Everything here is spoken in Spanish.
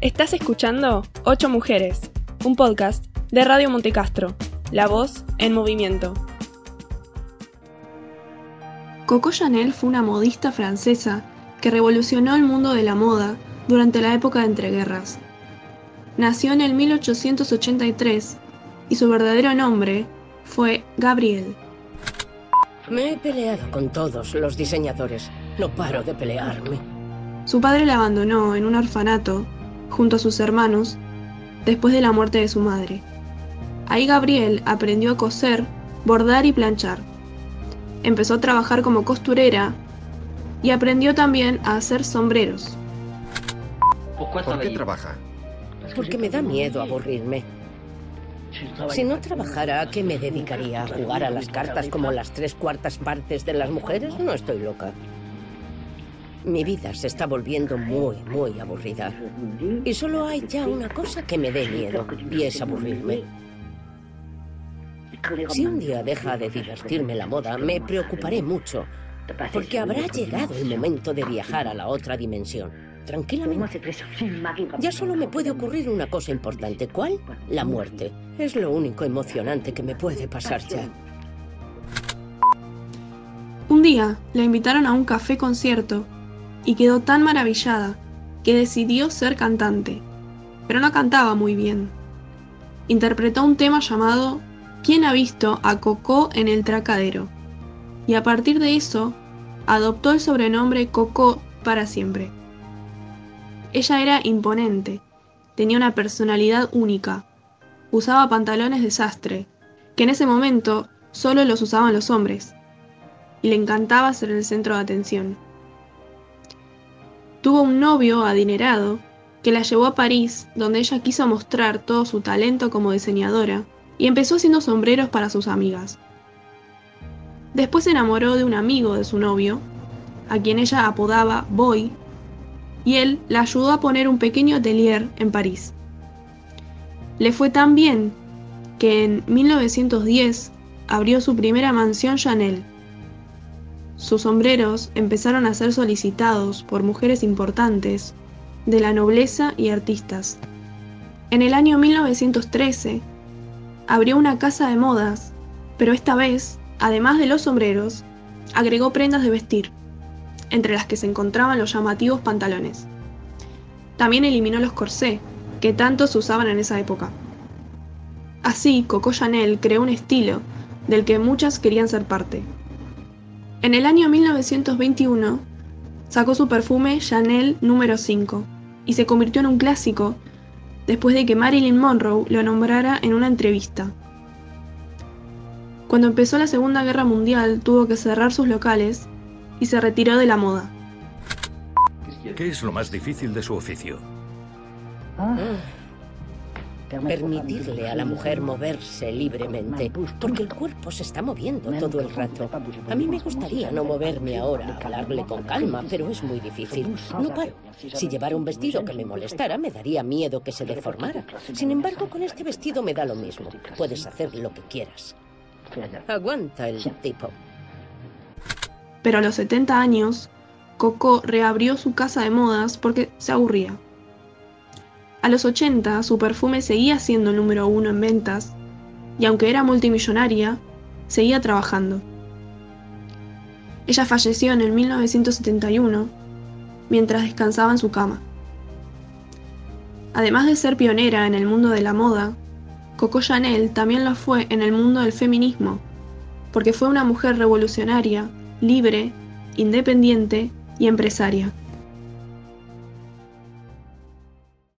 Estás escuchando Ocho Mujeres, un podcast de Radio Montecastro, la voz en movimiento. Coco Chanel fue una modista francesa que revolucionó el mundo de la moda durante la época de entreguerras. Nació en el 1883 y su verdadero nombre fue Gabrielle. Me he peleado con todos los diseñadores. No paro de pelearme. Su padre la abandonó en un orfanato junto a sus hermanos después de la muerte de su madre. Ahí Gabriel aprendió a coser, bordar y planchar. Empezó a trabajar como costurera y aprendió también a hacer sombreros. ¿Por qué trabaja? Porque me da miedo aburrirme. Si no trabajara, ¿a qué me dedicaría? ¿A jugar a las cartas como las tres cuartas partes de las mujeres? No estoy loca. Mi vida se está volviendo muy, muy aburrida. Y solo hay ya una cosa que me dé miedo, y es aburrirme. Si un día deja de divertirme la moda, me preocuparé mucho, porque habrá llegado el momento de viajar a la otra dimensión. Tranquilamente. Ya solo me puede ocurrir una cosa importante. ¿Cuál? La muerte. Es lo único emocionante que me puede pasar ya. Un día la invitaron a un café concierto y quedó tan maravillada que decidió ser cantante, pero no cantaba muy bien. Interpretó un tema llamado ¿Quién ha visto a Coco en el tracadero? Y a partir de eso, adoptó el sobrenombre Coco para siempre. Ella era imponente, tenía una personalidad única, usaba pantalones de sastre, que en ese momento solo los usaban los hombres, y le encantaba ser el centro de atención. Tuvo un novio adinerado que la llevó a París, donde ella quiso mostrar todo su talento como diseñadora, y empezó haciendo sombreros para sus amigas. Después se enamoró de un amigo de su novio, a quien ella apodaba Boy, y él la ayudó a poner un pequeño atelier en París. Le fue tan bien que en 1910 abrió su primera mansión Chanel. Sus sombreros empezaron a ser solicitados por mujeres importantes de la nobleza y artistas. En el año 1913 abrió una casa de modas, pero esta vez, además de los sombreros, agregó prendas de vestir entre las que se encontraban los llamativos pantalones. También eliminó los corsés, que tanto se usaban en esa época. Así, Coco Chanel creó un estilo del que muchas querían ser parte. En el año 1921 sacó su perfume Chanel número 5 y se convirtió en un clásico después de que Marilyn Monroe lo nombrara en una entrevista. Cuando empezó la Segunda Guerra Mundial tuvo que cerrar sus locales y se retiró de la moda. ¿Qué es lo más difícil de su oficio? Permitirle a la mujer moverse libremente, porque el cuerpo se está moviendo todo el rato. A mí me gustaría no moverme ahora, hablarle con calma, pero es muy difícil. No paro. Si llevara un vestido que me molestara, me daría miedo que se deformara. Sin embargo, con este vestido me da lo mismo. Puedes hacer lo que quieras. Aguanta el tipo. Pero a los 70 años, Coco reabrió su casa de modas porque se aburría. A los 80 su perfume seguía siendo número uno en ventas y aunque era multimillonaria, seguía trabajando. Ella falleció en el 1971 mientras descansaba en su cama. Además de ser pionera en el mundo de la moda, Coco Chanel también lo fue en el mundo del feminismo, porque fue una mujer revolucionaria libre, independiente y empresaria.